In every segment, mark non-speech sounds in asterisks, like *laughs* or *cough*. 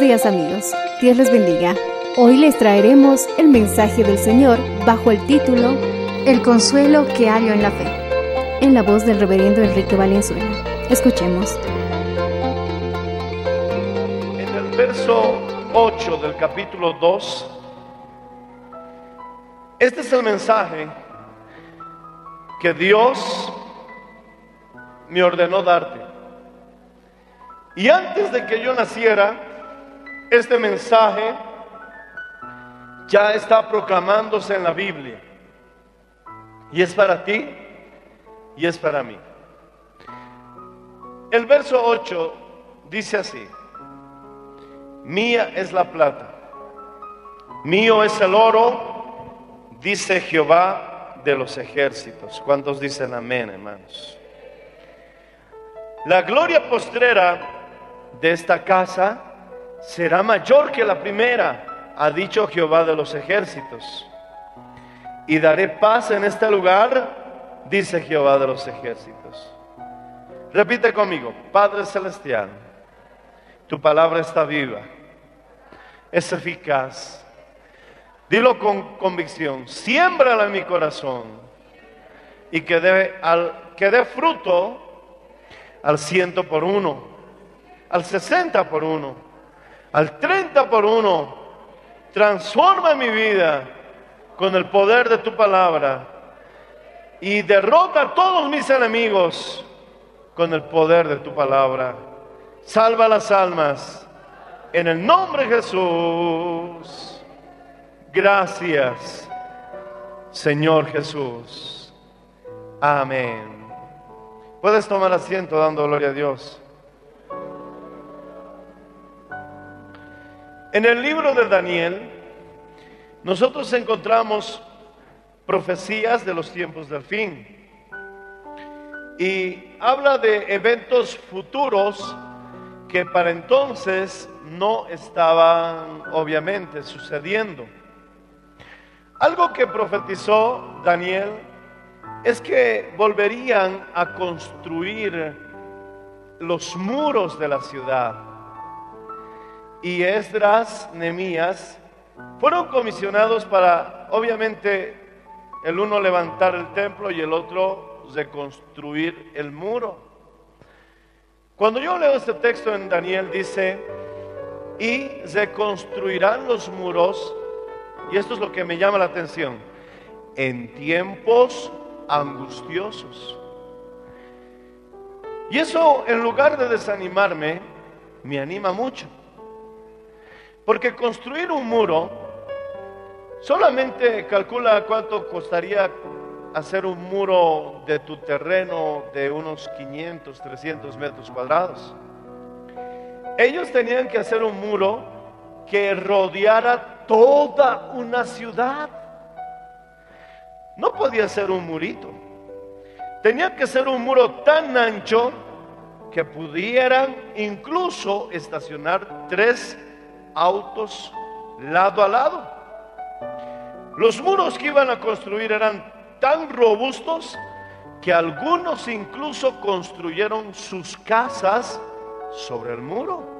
Días amigos, Dios les bendiga. Hoy les traeremos el mensaje del Señor bajo el título El consuelo que hallo en la fe, en la voz del reverendo Enrique Valenzuela. Escuchemos. En el verso 8 del capítulo 2, este es el mensaje que Dios me ordenó darte. Y antes de que yo naciera, este mensaje ya está proclamándose en la Biblia. Y es para ti y es para mí. El verso 8 dice así. Mía es la plata, mío es el oro, dice Jehová de los ejércitos. ¿Cuántos dicen amén, hermanos? La gloria postrera de esta casa será mayor que la primera, ha dicho Jehová de los ejércitos. Y daré paz en este lugar, dice Jehová de los ejércitos. Repite conmigo, Padre Celestial, tu palabra está viva, es eficaz. Dilo con convicción, siémbrala en mi corazón y que al, que dé fruto al ciento por uno, al sesenta por uno, al treinta por uno. Transforma mi vida con el poder de tu palabra y derrota a todos mis enemigos con el poder de tu palabra. Salva las almas en el nombre de Jesús. Gracias, Señor Jesús. Amén. Puedes tomar asiento dando gloria a Dios. En el libro de Daniel, nosotros encontramos profecías de los tiempos del fin. Y habla de eventos futuros que para entonces no estaban obviamente sucediendo. Algo que profetizó Daniel es que volverían a construir los muros de la ciudad. Y Esdras, Nemías, fueron comisionados para, obviamente, el uno levantar el templo y el otro reconstruir el muro. Cuando yo leo este texto en Daniel dice, y reconstruirán los muros, y esto es lo que me llama la atención, en tiempos angustiosos. Y eso en lugar de desanimarme, me anima mucho. Porque construir un muro solamente calcula cuánto costaría hacer un muro de tu terreno de unos 500, 300 metros cuadrados. Ellos tenían que hacer un muro que rodeara toda una ciudad. No podía ser un murito. Tenía que ser un muro tan ancho que pudieran incluso estacionar tres autos lado a lado. Los muros que iban a construir eran tan robustos que algunos incluso construyeron sus casas sobre el muro.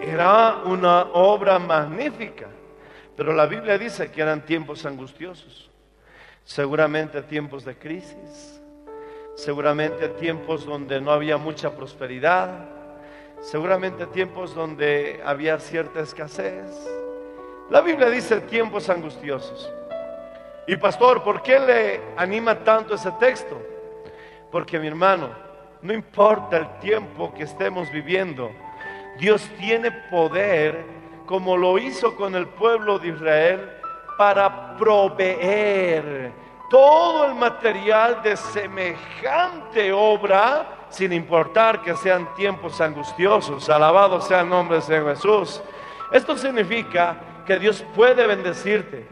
Era una obra magnífica, pero la Biblia dice que eran tiempos angustiosos, seguramente tiempos de crisis, seguramente tiempos donde no había mucha prosperidad, seguramente tiempos donde había cierta escasez. La Biblia dice tiempos angustiosos. Y pastor, ¿por qué le anima tanto ese texto? Porque mi hermano, no importa el tiempo que estemos viviendo, Dios tiene poder, como lo hizo con el pueblo de Israel, para proveer todo el material de semejante obra, sin importar que sean tiempos angustiosos. Alabado sea el nombre de Jesús. Esto significa que Dios puede bendecirte,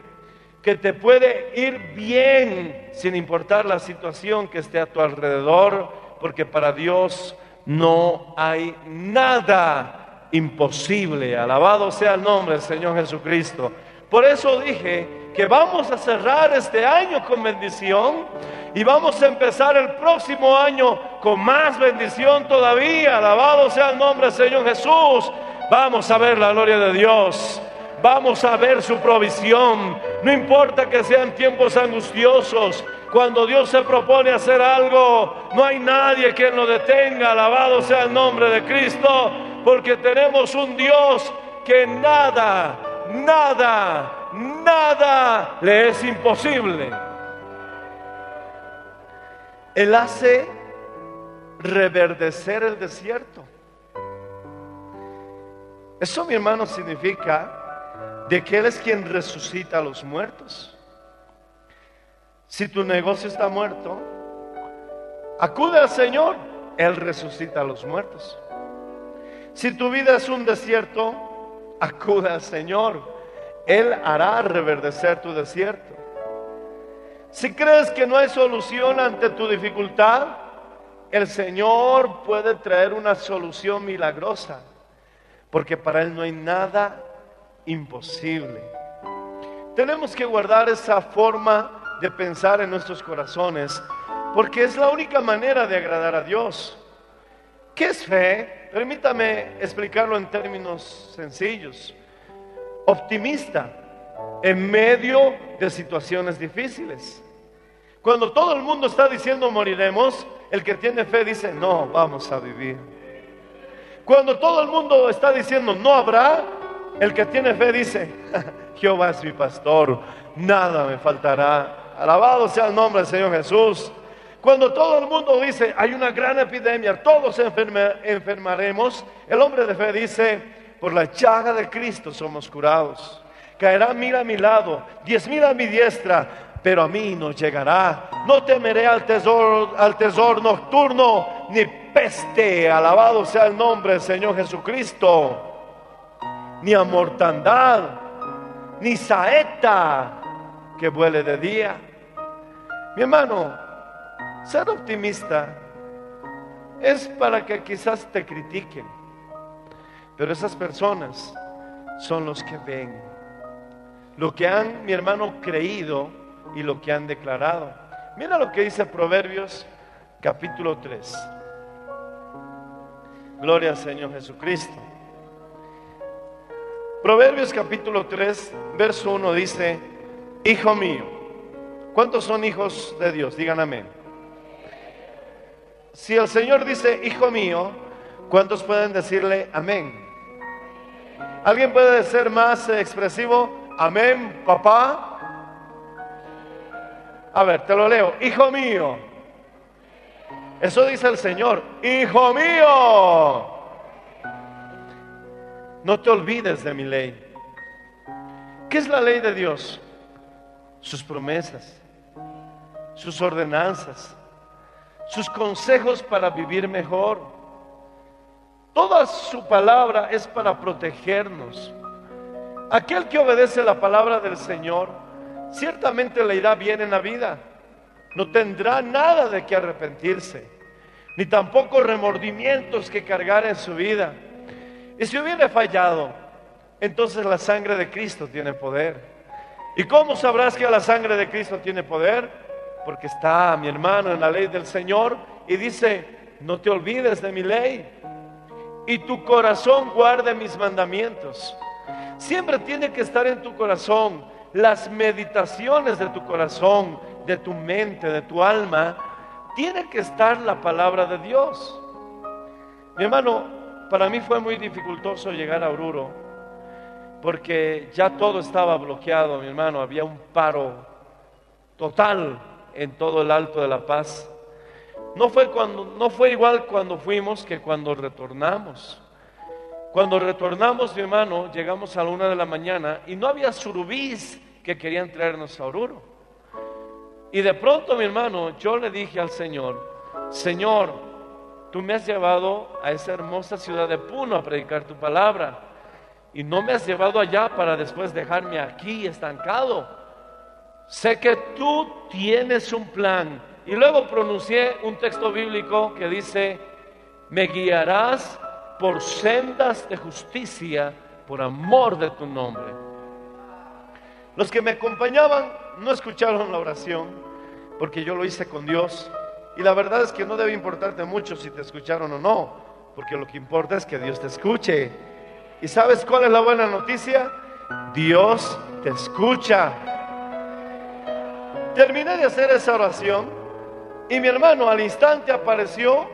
que te puede ir bien sin importar la situación que esté a tu alrededor, porque para Dios no hay nada imposible. Alabado sea el nombre del Señor Jesucristo. Por eso dije que vamos a cerrar este año con bendición y vamos a empezar el próximo año con más bendición todavía. Alabado sea el nombre del Señor Jesús. Vamos a ver la gloria de Dios. Vamos a ver su provisión. No importa que sean tiempos angustiosos. Cuando Dios se propone hacer algo, no hay nadie que lo detenga. Alabado sea el nombre de Cristo. Porque tenemos un Dios que nada, nada, nada le es imposible. Él hace reverdecer el desierto. Eso, mi hermano, significa de que Él es quien resucita a los muertos. Si tu negocio está muerto, acude al Señor, Él resucita a los muertos. Si tu vida es un desierto, acude al Señor, Él hará reverdecer tu desierto. Si crees que no hay solución ante tu dificultad, el Señor puede traer una solución milagrosa, porque para Él no hay nada imposible. Tenemos que guardar esa forma de pensar en nuestros corazones, porque es la única manera de agradar a Dios. ¿Qué es fe? Permítame explicarlo en términos sencillos. Optimista en medio de situaciones difíciles. Cuando todo el mundo está diciendo moriremos, el que tiene fe dice, no, vamos a vivir. Cuando todo el mundo está diciendo no habrá, el que tiene fe dice, *laughs* Jehová es mi pastor, nada me faltará. Alabado sea el nombre del Señor Jesús. Cuando todo el mundo dice, hay una gran epidemia, todos enfermaremos, el hombre de fe dice, por la llaga de Cristo somos curados. Caerá mil a mi lado, diez mil a mi diestra, pero a mí no llegará. No temeré al tesoro, al tesoro nocturno, ni peste. Alabado sea el nombre del Señor Jesucristo ni a mortandad, ni saeta que vuele de día. Mi hermano, ser optimista es para que quizás te critiquen, pero esas personas son los que ven lo que han, mi hermano, creído y lo que han declarado. Mira lo que dice Proverbios capítulo 3. Gloria al Señor Jesucristo. Proverbios capítulo 3, verso 1 dice, Hijo mío, ¿cuántos son hijos de Dios? Digan amén. Si el Señor dice, Hijo mío, ¿cuántos pueden decirle amén? ¿Alguien puede ser más expresivo? Amén, papá. A ver, te lo leo. Hijo mío. Eso dice el Señor. Hijo mío. No te olvides de mi ley. ¿Qué es la ley de Dios? Sus promesas, sus ordenanzas, sus consejos para vivir mejor. Toda su palabra es para protegernos. Aquel que obedece la palabra del Señor, ciertamente le irá bien en la vida. No tendrá nada de que arrepentirse, ni tampoco remordimientos que cargar en su vida y si hubiera fallado, entonces la sangre de Cristo tiene poder. ¿Y cómo sabrás que la sangre de Cristo tiene poder? Porque está mi hermano en la ley del Señor y dice, no te olvides de mi ley y tu corazón guarde mis mandamientos. Siempre tiene que estar en tu corazón las meditaciones de tu corazón, de tu mente, de tu alma. Tiene que estar la palabra de Dios. Mi hermano, para mí fue muy dificultoso llegar a Oruro porque ya todo estaba bloqueado, mi hermano. Había un paro total en todo el Alto de la Paz. No fue, cuando, no fue igual cuando fuimos que cuando retornamos. Cuando retornamos, mi hermano, llegamos a la una de la mañana y no había surubís que querían traernos a Oruro. Y de pronto, mi hermano, yo le dije al Señor, Señor, tú me has llevado a esa hermosa ciudad de Puno a predicar tu palabra. Y no me has llevado allá para después dejarme aquí estancado. Sé que tú tienes un plan y luego pronuncié un texto bíblico que dice, me guiarás por sendas de justicia por amor de tu nombre. Los que me acompañaban no escucharon la oración porque yo lo hice con Dios. Y la verdad es que no debe importarte mucho si te escucharon o no, porque lo que importa es que Dios te escuche. ¿Y sabes cuál es la buena noticia? Dios te escucha. Terminé de hacer esa oración y mi hermano al instante apareció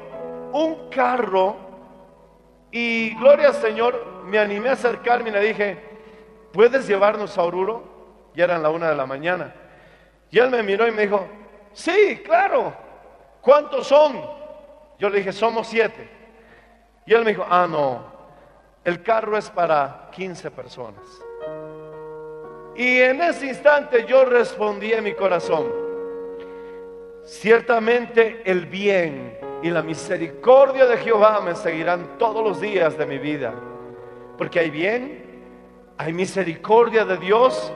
un carro y gloria al Señor, me animé a acercarme y le dije, ¿puedes llevarnos a Oruro? Ya eran la una de la mañana. Y él me miró y me dijo, sí, claro, ¿cuántos son? Yo le dije, somos siete. Y él me dijo, ah, no, el carro es para 15 personas. Y en ese instante yo respondí en mi corazón, Ciertamente el bien y la misericordia de Jehová me seguirán todos los días de mi vida. Porque hay bien, hay misericordia de Dios,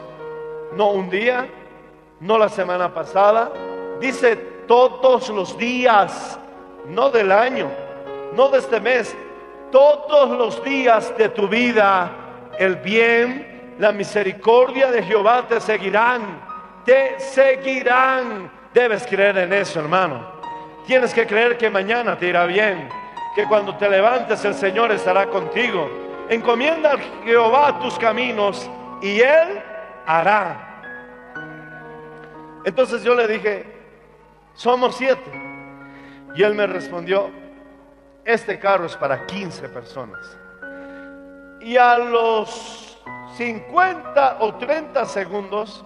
no un día, no la semana pasada. Dice todos los días, no del año, no de este mes, todos los días de tu vida, el bien, la misericordia de Jehová te seguirán, te seguirán Debes creer en eso, hermano. Tienes que creer que mañana te irá bien, que cuando te levantes el Señor estará contigo. Encomienda a Jehová tus caminos y Él hará. Entonces yo le dije, somos siete. Y él me respondió, este carro es para 15 personas. Y a los 50 o 30 segundos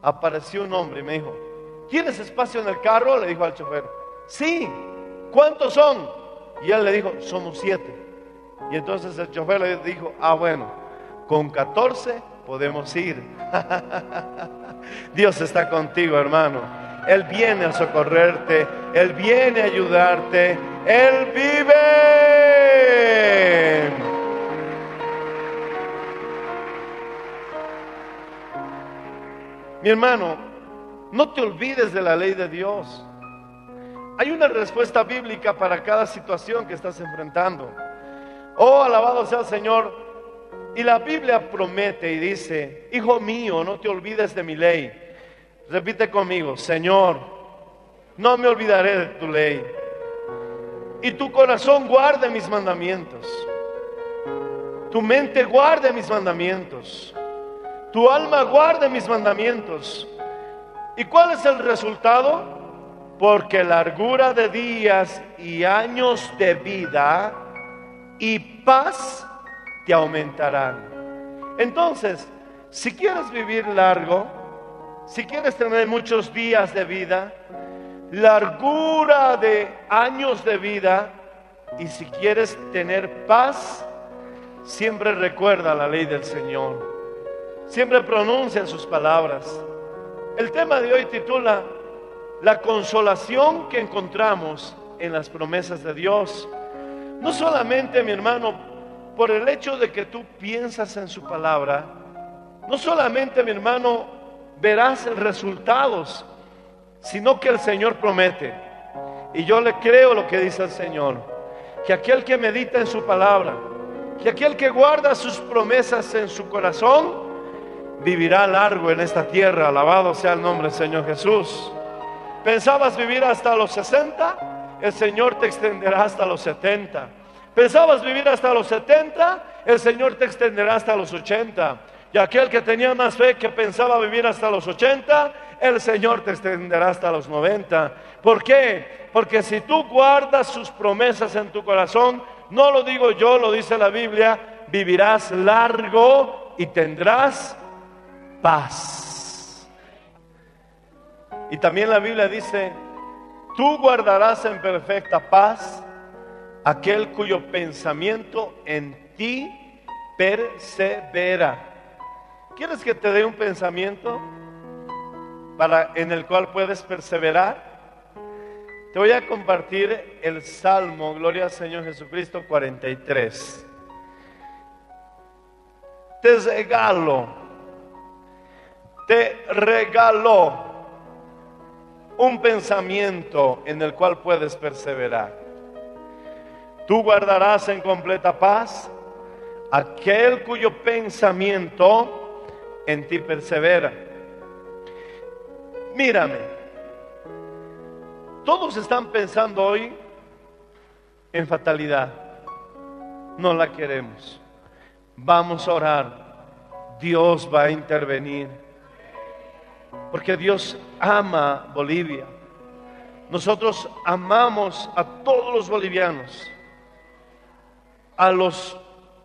apareció un hombre y me dijo, ¿tienes espacio en el carro? Le dijo al chofer. Sí, ¿cuántos son? Y él le dijo, somos siete. Y entonces el chofer le dijo, ah, bueno, con 14 podemos ir. *laughs* Dios está contigo, hermano. Él viene a socorrerte, Él viene a ayudarte, Él vive. Mi hermano, no te olvides de la ley de Dios. Hay una respuesta bíblica para cada situación que estás enfrentando. Oh, alabado sea el Señor. Y la Biblia promete y dice, Hijo mío, no te olvides de mi ley. Repite conmigo, Señor, no me olvidaré de tu ley. Y tu corazón guarde mis mandamientos. Tu mente guarde mis mandamientos. Tu alma guarde mis mandamientos. ¿Y cuál es el resultado? Porque largura de días y años de vida y paz te aumentarán. Entonces, si quieres vivir largo, si quieres tener muchos días de vida, largura de años de vida, y si quieres tener paz, siempre recuerda la ley del Señor. Siempre pronuncia sus palabras. El tema de hoy titula La consolación que encontramos en las promesas de Dios. No solamente, mi hermano, por el hecho de que tú piensas en su palabra, no solamente, mi hermano, verás resultados, sino que el Señor promete. Y yo le creo lo que dice el Señor, que aquel que medita en su palabra, que aquel que guarda sus promesas en su corazón, vivirá largo en esta tierra. Alabado sea el nombre del Señor Jesús. ¿Pensabas vivir hasta los 60? El Señor te extenderá hasta los 70. ¿Pensabas vivir hasta los 70? El Señor te extenderá hasta los 80. Y aquel que tenía más fe que pensaba vivir hasta los 80, el Señor te extenderá hasta los 90. ¿Por qué? Porque si tú guardas sus promesas en tu corazón, no lo digo yo, lo dice la Biblia, vivirás largo y tendrás paz. Y también la Biblia dice, tú guardarás en perfecta paz aquel cuyo pensamiento en ti persevera. ¿Quieres que te dé un pensamiento para en el cual puedes perseverar? Te voy a compartir el Salmo, Gloria al Señor Jesucristo 43. Te regalo, te regalo un pensamiento en el cual puedes perseverar. Tú guardarás en completa paz aquel cuyo pensamiento en ti persevera. Mírame, todos están pensando hoy en fatalidad. No la queremos. Vamos a orar. Dios va a intervenir. Porque Dios ama Bolivia. Nosotros amamos a todos los bolivianos. A los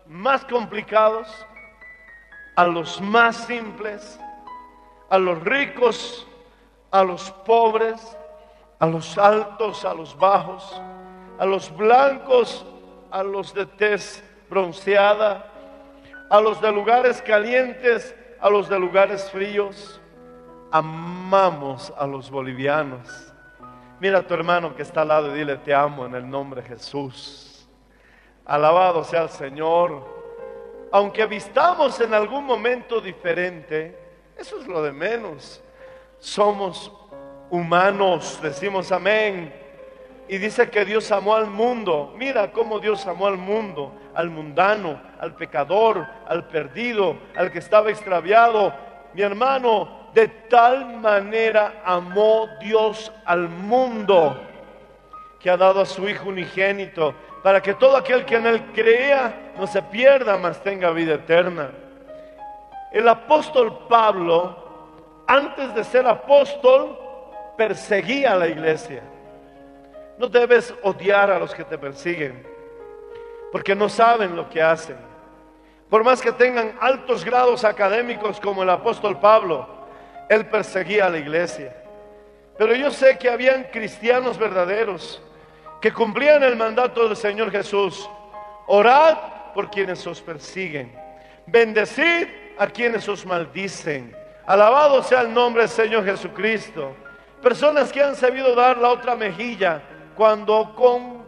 más complicados, a los más simples, a los ricos, a los pobres, a los altos, a los bajos, a los blancos, a los de tez bronceada, a los de lugares calientes, a los de lugares fríos. Amamos a los bolivianos. Mira a tu hermano que está al lado y dile, te amo en el nombre de Jesús. Alabado sea el Señor. Aunque vistamos en algún momento diferente, eso es lo de menos. Somos humanos, decimos amén. Y dice que Dios amó al mundo. Mira cómo Dios amó al mundo, al mundano, al pecador, al perdido, al que estaba extraviado. Mi hermano, de tal manera amó Dios al mundo que ha dado a su Hijo unigénito para que todo aquel que en él crea no se pierda, mas tenga vida eterna. El apóstol Pablo, antes de ser apóstol, perseguía a la iglesia. No debes odiar a los que te persiguen, porque no saben lo que hacen. Por más que tengan altos grados académicos como el apóstol Pablo, él perseguía a la iglesia. Pero yo sé que habían cristianos verdaderos que cumplían el mandato del Señor Jesús. Orad por quienes os persiguen. Bendecid a quienes os maldicen. Alabado sea el nombre del Señor Jesucristo. Personas que han sabido dar la otra mejilla cuando con,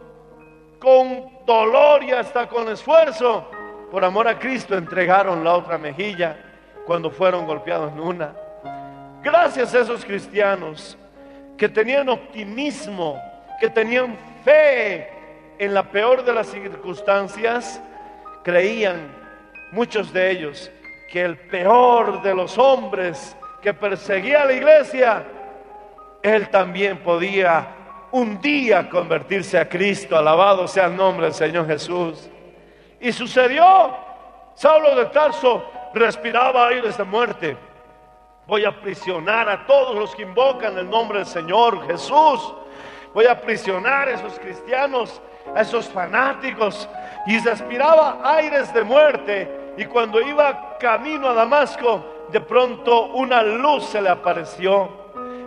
con dolor y hasta con esfuerzo, por amor a Cristo, entregaron la otra mejilla cuando fueron golpeados en una. Gracias a esos cristianos que tenían optimismo, que tenían fe en la peor de las circunstancias, creían muchos de ellos que el peor de los hombres que perseguía a la iglesia, él también podía un día convertirse a Cristo, alabado sea el nombre del Señor Jesús. Y sucedió, Saulo de Tarso respiraba aires de muerte. Voy a aprisionar a todos los que invocan el nombre del Señor Jesús. Voy a aprisionar a esos cristianos, a esos fanáticos. Y respiraba aires de muerte. Y cuando iba camino a Damasco, de pronto una luz se le apareció.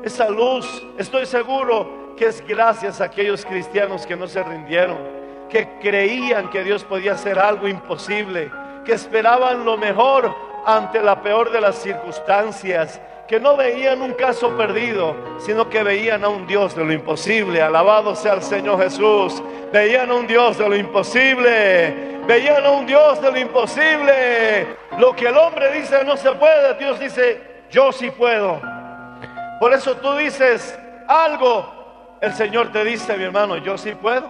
Esa luz, estoy seguro que es gracias a aquellos cristianos que no se rindieron, que creían que Dios podía hacer algo imposible, que esperaban lo mejor ante la peor de las circunstancias, que no veían un caso perdido, sino que veían a un Dios de lo imposible. Alabado sea el Señor Jesús. Veían a un Dios de lo imposible. Veían a un Dios de lo imposible. Lo que el hombre dice no se puede, Dios dice, yo sí puedo. Por eso tú dices algo, el Señor te dice, mi hermano, yo sí puedo.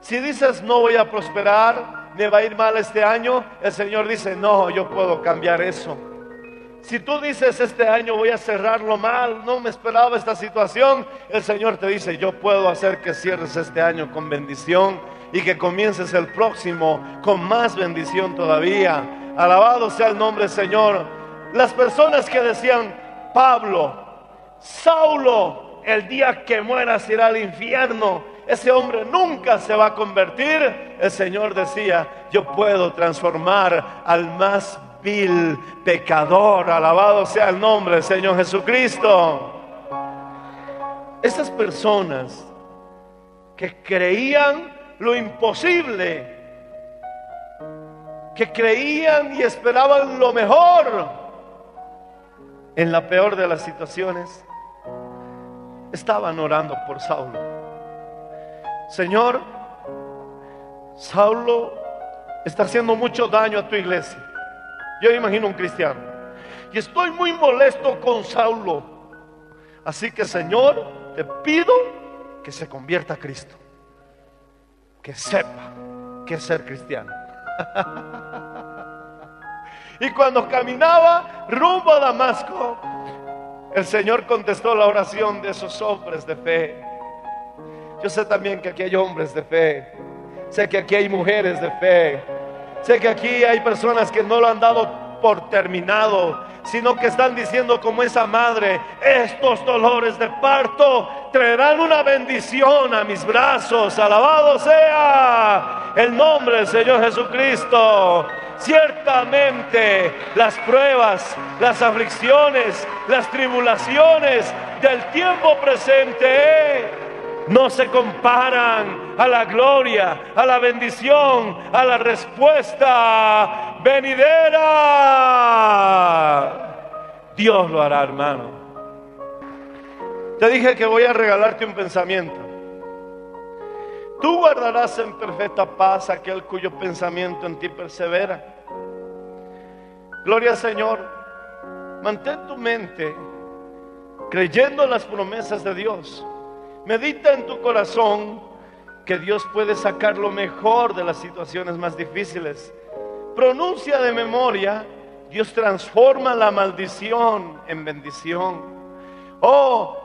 Si dices no voy a prosperar, me va a ir mal este año, el Señor dice, no, yo puedo cambiar eso. Si tú dices este año voy a cerrarlo mal, no me esperaba esta situación, el Señor te dice, yo puedo hacer que cierres este año con bendición y que comiences el próximo con más bendición todavía. Alabado sea el nombre del Señor. Las personas que decían, Pablo, Saulo, el día que mueras irá al infierno, ese hombre nunca se va a convertir. El Señor decía, yo puedo transformar al más vil pecador. Alabado sea el nombre del Señor Jesucristo. Estas personas que creían lo imposible, que creían y esperaban lo mejor en la peor de las situaciones, estaban orando por Saulo. Señor, Saulo está haciendo mucho daño a tu iglesia. Yo imagino un cristiano. Y estoy muy molesto con Saulo. Así que, Señor, te pido que se convierta a Cristo. Que sepa que es ser cristiano. *laughs* y cuando caminaba rumbo a Damasco, el Señor contestó la oración de esos hombres de fe. Yo sé también que aquí hay hombres de fe. Sé que aquí hay mujeres de fe. Sé que aquí hay personas que no lo han dado por terminado, sino que están diciendo como esa madre, estos dolores de parto traerán una bendición a mis brazos. Alabado sea el nombre del Señor Jesucristo. Ciertamente las pruebas, las aflicciones, las tribulaciones del tiempo presente no se comparan a la gloria, a la bendición, a la respuesta venidera. Dios lo hará, hermano. Te dije que voy a regalarte un pensamiento. Tú guardarás en perfecta paz aquel cuyo pensamiento en ti persevera. Gloria al Señor. Mantén tu mente creyendo en las promesas de Dios. Medita en tu corazón que Dios puede sacar lo mejor de las situaciones más difíciles. Pronuncia de memoria, Dios transforma la maldición en bendición. Oh,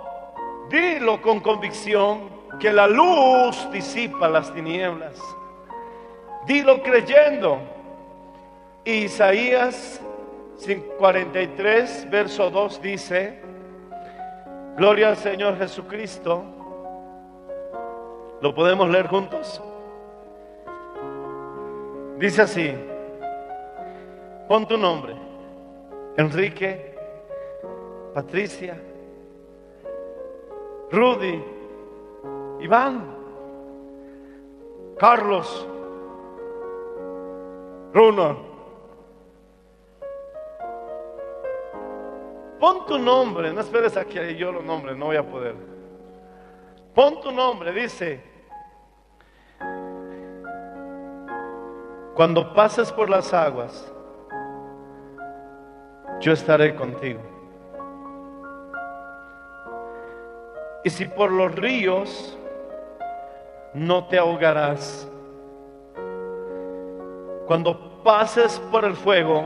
dilo con convicción que la luz disipa las tinieblas. Dilo creyendo. Isaías 43, verso 2 dice, Gloria al Señor Jesucristo. ¿Lo podemos leer juntos? Dice así, pon tu nombre, Enrique, Patricia, Rudy, Iván, Carlos, Bruno. Pon tu nombre, no esperes a que yo lo nombre, no voy a poder. Pon tu nombre, dice. Cuando pases por las aguas, yo estaré contigo. Y si por los ríos, no te ahogarás. Cuando pases por el fuego,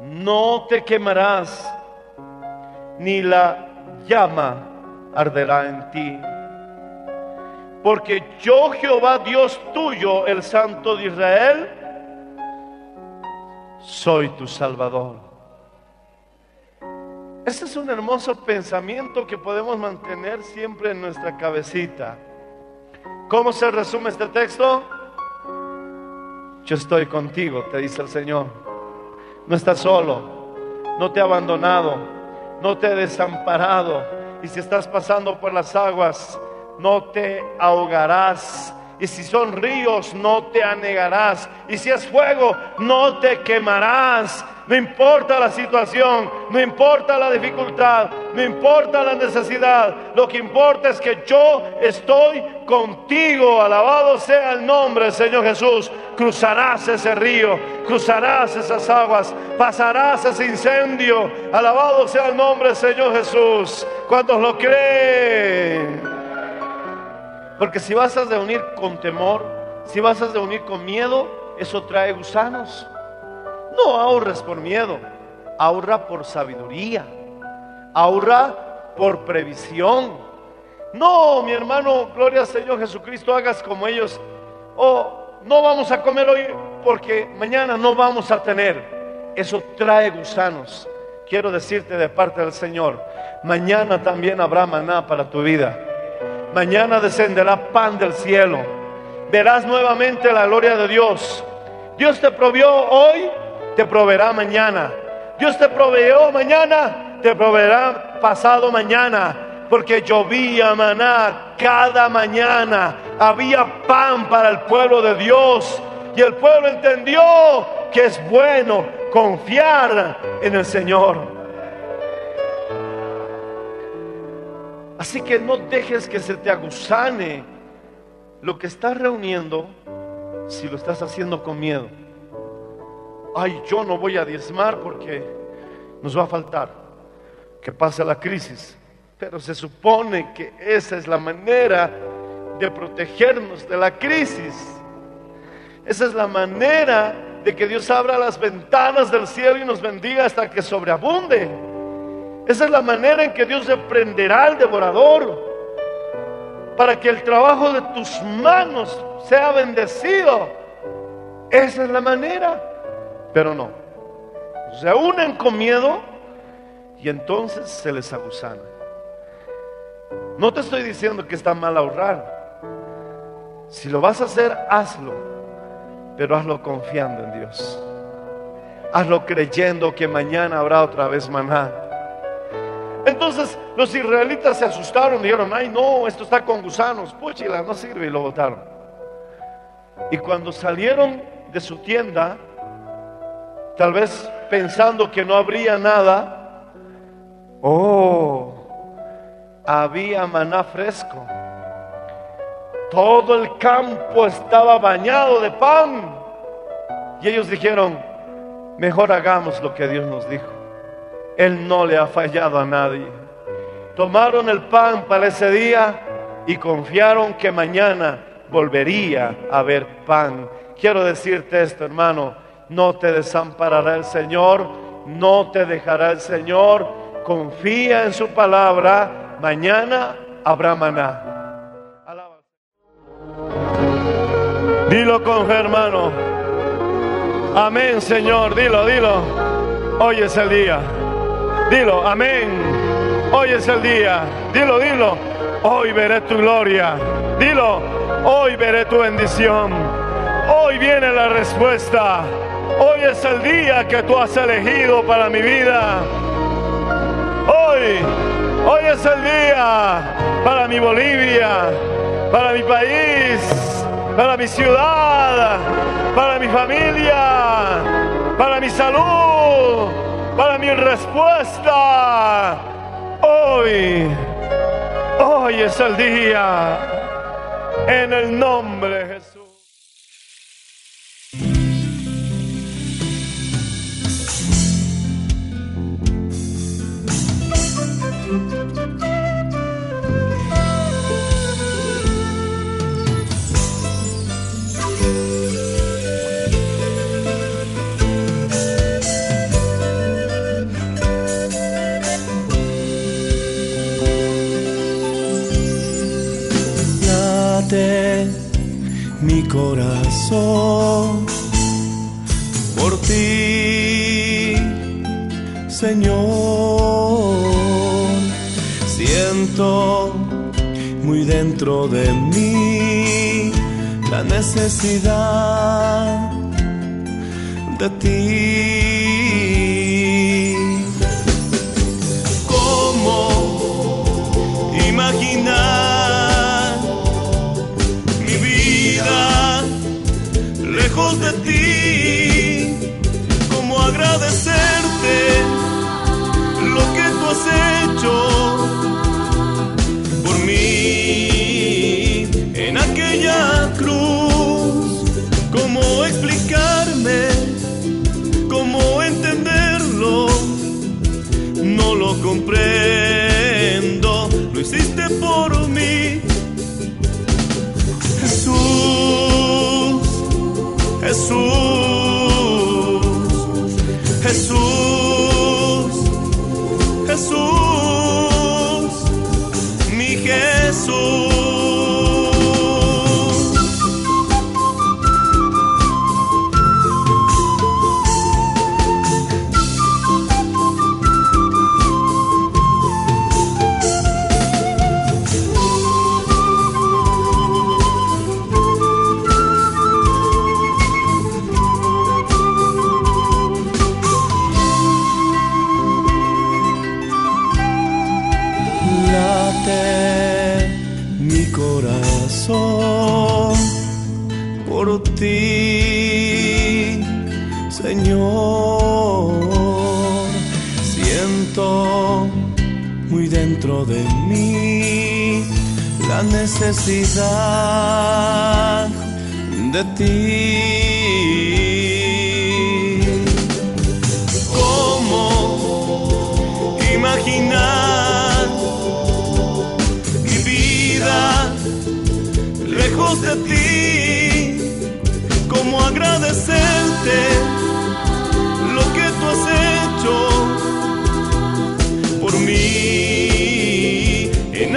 no te quemarás, ni la llama arderá en ti. Porque yo Jehová Dios tuyo, el Santo de Israel, soy tu Salvador. Este es un hermoso pensamiento que podemos mantener siempre en nuestra cabecita. ¿Cómo se resume este texto? Yo estoy contigo, te dice el Señor. No estás solo, no te he abandonado, no te he desamparado. Y si estás pasando por las aguas, no te ahogarás. Y si son ríos, no te anegarás. Y si es fuego, no te quemarás. No importa la situación, no importa la dificultad, no importa la necesidad. Lo que importa es que yo estoy contigo. Alabado sea el nombre Señor Jesús. Cruzarás ese río, cruzarás esas aguas, pasarás ese incendio. Alabado sea el nombre del Señor Jesús. ¿Cuántos lo creen? Porque si vas a reunir con temor, si vas a reunir con miedo, eso trae gusanos. No ahorres por miedo. ahorra por sabiduría, ahorra por previsión. No, mi hermano, gloria al Señor Jesucristo, hagas como ellos. Oh, no vamos a comer hoy porque mañana no vamos a tener. Eso trae gusanos. Quiero decirte de parte del Señor, mañana también habrá maná para tu vida. Mañana descenderá pan del cielo. Verás nuevamente la gloria de Dios. Dios te provió hoy, te proveerá mañana. Dios te proveyó mañana, te proveerá pasado mañana. Porque llovía maná cada mañana. Había pan para el pueblo de Dios. Y el pueblo entendió que es bueno confiar en el Señor. Así que no dejes que se te aguzane lo que estás reuniendo si lo estás haciendo con miedo. Ay, yo no voy a diezmar porque nos va a faltar que pase la crisis. Pero se supone que esa es la manera de protegernos de la crisis. Esa es la manera de que Dios abra las ventanas del cielo y nos bendiga hasta que sobreabunde. Esa es la manera en que Dios reprenderá al devorador para que el trabajo de tus manos sea bendecido. Esa es la manera. Pero no. Se unen con miedo y entonces se les aguzana. No te estoy diciendo que está mal ahorrar. Si lo vas a hacer, hazlo. Pero hazlo confiando en Dios. Hazlo creyendo que mañana habrá otra vez maná. Entonces los israelitas se asustaron dijeron, ay no, esto está con gusanos, puchila, no sirve y lo botaron. Y cuando salieron de su tienda, tal vez pensando que no habría nada, oh, había maná fresco. Todo el campo estaba bañado de pan. Y ellos dijeron, mejor hagamos lo que Dios nos dijo. Él no le ha fallado a nadie. Tomaron el pan para ese día y confiaron que mañana volvería a haber pan. Quiero decirte esto, hermano, no te desamparará el Señor, no te dejará el Señor. Confía en su palabra, mañana habrá maná. Dilo con fe, hermano. Amén, Señor, dilo, dilo. Hoy es el día. Dilo, amén. Hoy es el día. Dilo, dilo. Hoy veré tu gloria. Dilo, hoy veré tu bendición. Hoy viene la respuesta. Hoy es el día que tú has elegido para mi vida. Hoy, hoy es el día para mi Bolivia, para mi país, para mi ciudad, para mi familia, para mi salud, para mi respuesta. Hoy, hoy es el día. En el nombre de Jesús. Corazón por ti, Señor. Siento muy dentro de mí la necesidad de ti. Lo